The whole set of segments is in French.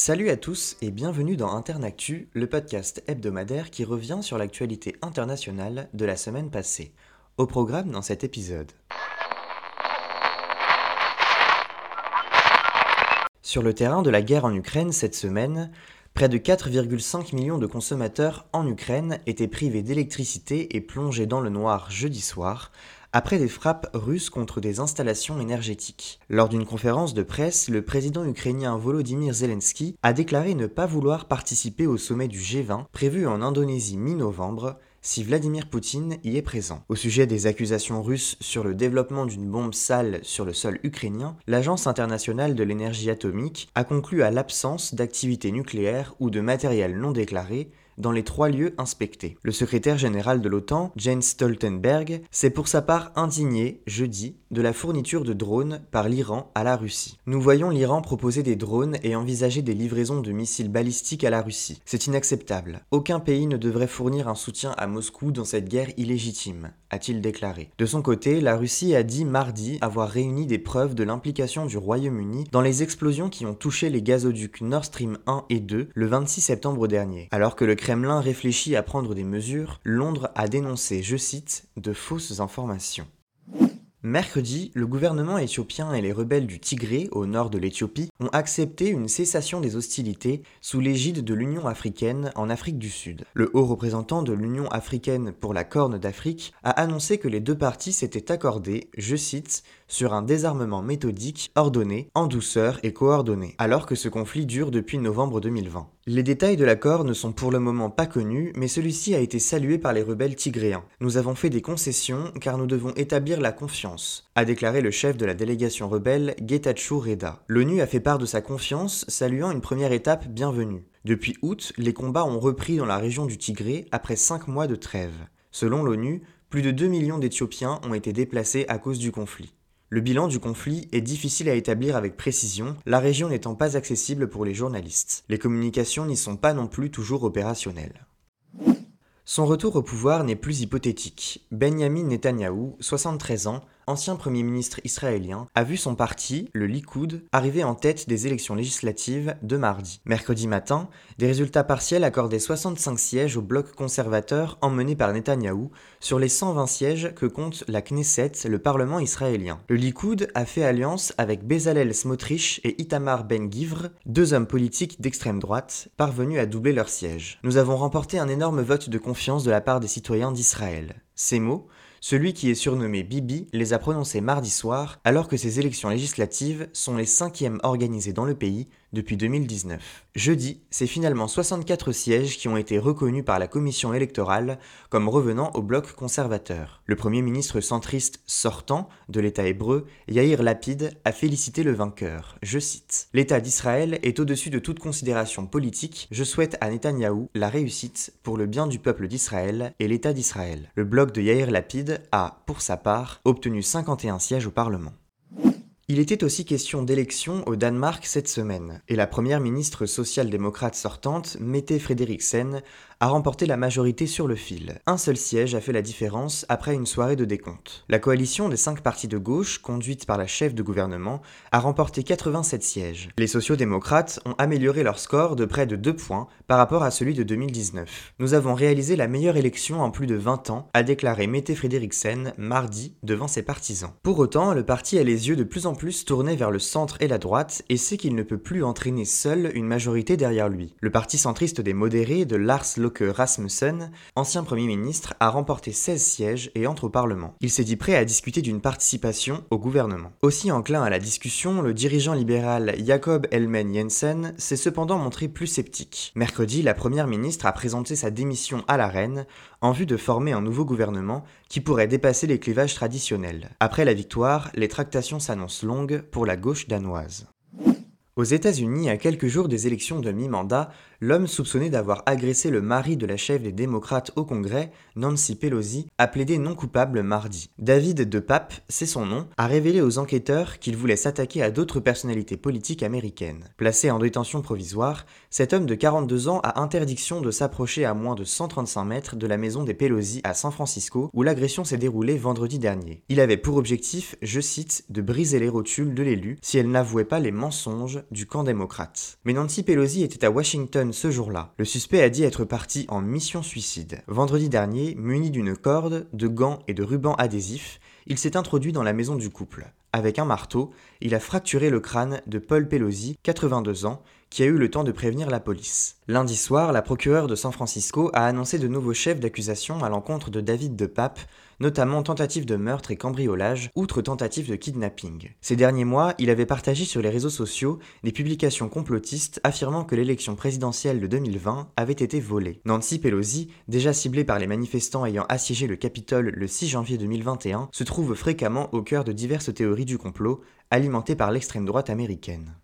Salut à tous et bienvenue dans Internactu, le podcast hebdomadaire qui revient sur l'actualité internationale de la semaine passée. Au programme dans cet épisode. Sur le terrain de la guerre en Ukraine cette semaine, près de 4,5 millions de consommateurs en Ukraine étaient privés d'électricité et plongés dans le noir jeudi soir, après des frappes russes contre des installations énergétiques. Lors d'une conférence de presse, le président ukrainien Volodymyr Zelensky a déclaré ne pas vouloir participer au sommet du G20 prévu en Indonésie mi-novembre si Vladimir Poutine y est présent. Au sujet des accusations russes sur le développement d'une bombe sale sur le sol ukrainien, l'Agence internationale de l'énergie atomique a conclu à l'absence d'activité nucléaire ou de matériel non déclaré dans les trois lieux inspectés. Le secrétaire général de l'OTAN, Jens Stoltenberg, s'est pour sa part indigné, jeudi, de la fourniture de drones par l'Iran à la Russie. Nous voyons l'Iran proposer des drones et envisager des livraisons de missiles balistiques à la Russie. C'est inacceptable. Aucun pays ne devrait fournir un soutien à Moscou dans cette guerre illégitime, a-t-il déclaré. De son côté, la Russie a dit mardi avoir réuni des preuves de l'implication du Royaume-Uni dans les explosions qui ont touché les gazoducs Nord Stream 1 et 2 le 26 septembre dernier. Alors que le Kremlin réfléchit à prendre des mesures, Londres a dénoncé, je cite, de fausses informations. Mercredi, le gouvernement éthiopien et les rebelles du Tigré, au nord de l'Éthiopie, ont accepté une cessation des hostilités sous l'égide de l'Union africaine en Afrique du Sud. Le haut représentant de l'Union africaine pour la Corne d'Afrique a annoncé que les deux parties s'étaient accordées, je cite, sur un désarmement méthodique, ordonné, en douceur et coordonné, alors que ce conflit dure depuis novembre 2020. Les détails de l'accord ne sont pour le moment pas connus, mais celui-ci a été salué par les rebelles tigréens. Nous avons fait des concessions car nous devons établir la confiance, a déclaré le chef de la délégation rebelle Getachew Reda. L'ONU a fait part de sa confiance, saluant une première étape bienvenue. Depuis août, les combats ont repris dans la région du Tigré après cinq mois de trêve. Selon l'ONU, plus de 2 millions d'Éthiopiens ont été déplacés à cause du conflit. Le bilan du conflit est difficile à établir avec précision, la région n'étant pas accessible pour les journalistes. Les communications n'y sont pas non plus toujours opérationnelles. Son retour au pouvoir n'est plus hypothétique. Benjamin Netanyahou, 73 ans, ancien Premier ministre israélien, a vu son parti, le Likoud, arriver en tête des élections législatives de mardi. Mercredi matin, des résultats partiels accordaient 65 sièges au bloc conservateur emmené par Netanyahou sur les 120 sièges que compte la Knesset, le Parlement israélien. Le Likoud a fait alliance avec Bezalel Smotrich et Itamar Ben-Givre, deux hommes politiques d'extrême droite, parvenus à doubler leurs sièges. Nous avons remporté un énorme vote de confiance de la part des citoyens d'Israël. Ces mots, celui qui est surnommé Bibi les a prononcés mardi soir, alors que ces élections législatives sont les cinquièmes organisées dans le pays depuis 2019. Jeudi, c'est finalement 64 sièges qui ont été reconnus par la commission électorale comme revenant au bloc conservateur. Le premier ministre centriste sortant de l'État hébreu, Yair Lapid, a félicité le vainqueur. Je cite L'État d'Israël est au-dessus de toute considération politique. Je souhaite à Netanyahou la réussite pour le bien du peuple d'Israël et l'État d'Israël. Le bloc de Yair Lapid a, pour sa part, obtenu 51 sièges au Parlement. Il était aussi question d'élections au Danemark cette semaine, et la première ministre social-démocrate sortante, Mette Frederiksen, a remporté la majorité sur le fil. Un seul siège a fait la différence après une soirée de décompte. La coalition des cinq partis de gauche, conduite par la chef de gouvernement, a remporté 87 sièges. Les sociaux-démocrates ont amélioré leur score de près de 2 points par rapport à celui de 2019. Nous avons réalisé la meilleure élection en plus de 20 ans, a déclaré Mette Frederiksen mardi devant ses partisans. Pour autant, le parti a les yeux de plus en plus tournés vers le centre et la droite et sait qu'il ne peut plus entraîner seul une majorité derrière lui. Le parti centriste des modérés de Lars que Rasmussen, ancien Premier ministre, a remporté 16 sièges et entre au Parlement. Il s'est dit prêt à discuter d'une participation au gouvernement. Aussi enclin à la discussion, le dirigeant libéral Jacob Elmen Jensen s'est cependant montré plus sceptique. Mercredi, la Première ministre a présenté sa démission à la reine en vue de former un nouveau gouvernement qui pourrait dépasser les clivages traditionnels. Après la victoire, les tractations s'annoncent longues pour la gauche danoise. Aux États-Unis, à quelques jours des élections de mi-mandat, l'homme soupçonné d'avoir agressé le mari de la chef des démocrates au Congrès, Nancy Pelosi, a plaidé non coupable mardi. David De Pape, c'est son nom, a révélé aux enquêteurs qu'il voulait s'attaquer à d'autres personnalités politiques américaines. Placé en détention provisoire, cet homme de 42 ans a interdiction de s'approcher à moins de 135 mètres de la maison des Pelosi à San Francisco, où l'agression s'est déroulée vendredi dernier. Il avait pour objectif, je cite, de briser les rotules de l'élu si elle n'avouait pas les mensonges du camp démocrate. Mais Nancy Pelosi était à Washington ce jour-là. Le suspect a dit être parti en mission suicide. Vendredi dernier, muni d'une corde, de gants et de rubans adhésifs, il s'est introduit dans la maison du couple. Avec un marteau, il a fracturé le crâne de Paul Pelosi, 82 ans, qui a eu le temps de prévenir la police. Lundi soir, la procureure de San Francisco a annoncé de nouveaux chefs d'accusation à l'encontre de David de Pape, notamment tentative de meurtre et cambriolage, outre tentative de kidnapping. Ces derniers mois, il avait partagé sur les réseaux sociaux des publications complotistes affirmant que l'élection présidentielle de 2020 avait été volée. Nancy Pelosi, déjà ciblée par les manifestants ayant assiégé le Capitole le 6 janvier 2021, se trouve fréquemment au cœur de diverses théories du complot, alimentées par l'extrême droite américaine.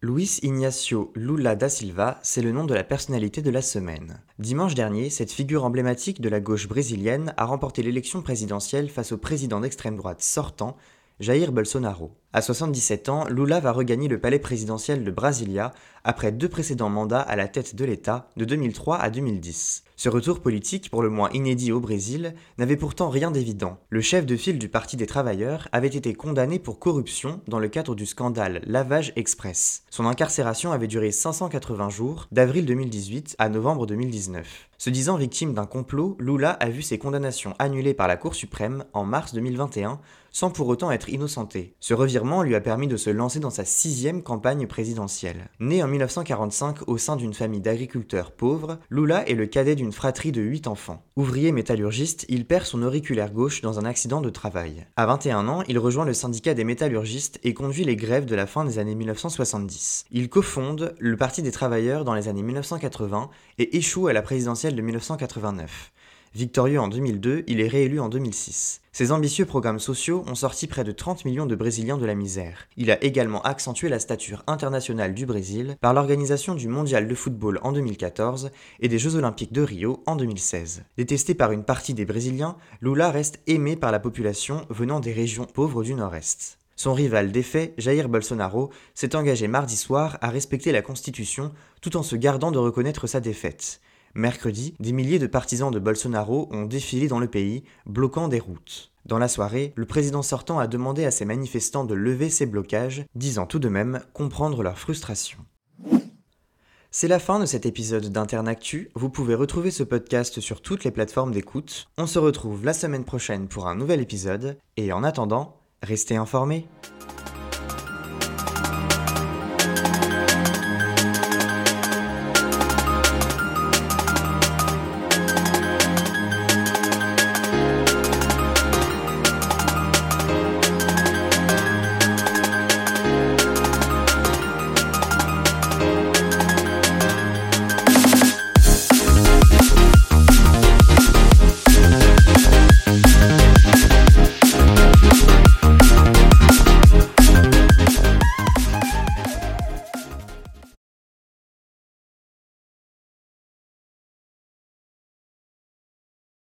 Luis Ignacio Lula da Silva, c'est le nom de la personnalité de la semaine. Dimanche dernier, cette figure emblématique de la gauche brésilienne a remporté l'élection présidentielle face au président d'extrême droite sortant, Jair Bolsonaro. À 77 ans, Lula va regagner le palais présidentiel de Brasilia après deux précédents mandats à la tête de l'État de 2003 à 2010. Ce retour politique, pour le moins inédit au Brésil, n'avait pourtant rien d'évident. Le chef de file du Parti des travailleurs avait été condamné pour corruption dans le cadre du scandale Lavage Express. Son incarcération avait duré 580 jours, d'avril 2018 à novembre 2019. Se disant victime d'un complot, Lula a vu ses condamnations annulées par la Cour suprême en mars 2021, sans pour autant être innocenté. Ce lui a permis de se lancer dans sa sixième campagne présidentielle. Né en 1945 au sein d'une famille d'agriculteurs pauvres, Lula est le cadet d'une fratrie de 8 enfants. Ouvrier métallurgiste, il perd son auriculaire gauche dans un accident de travail. À 21 ans, il rejoint le syndicat des métallurgistes et conduit les grèves de la fin des années 1970. Il cofonde le Parti des travailleurs dans les années 1980 et échoue à la présidentielle de 1989. Victorieux en 2002, il est réélu en 2006. Ses ambitieux programmes sociaux ont sorti près de 30 millions de Brésiliens de la misère. Il a également accentué la stature internationale du Brésil par l'organisation du Mondial de football en 2014 et des Jeux olympiques de Rio en 2016. Détesté par une partie des Brésiliens, Lula reste aimé par la population venant des régions pauvres du Nord-Est. Son rival défait, Jair Bolsonaro, s'est engagé mardi soir à respecter la Constitution tout en se gardant de reconnaître sa défaite. Mercredi, des milliers de partisans de Bolsonaro ont défilé dans le pays, bloquant des routes. Dans la soirée, le président sortant a demandé à ses manifestants de lever ces blocages, disant tout de même comprendre leur frustration. C'est la fin de cet épisode d'Internactu. Vous pouvez retrouver ce podcast sur toutes les plateformes d'écoute. On se retrouve la semaine prochaine pour un nouvel épisode. Et en attendant, restez informés.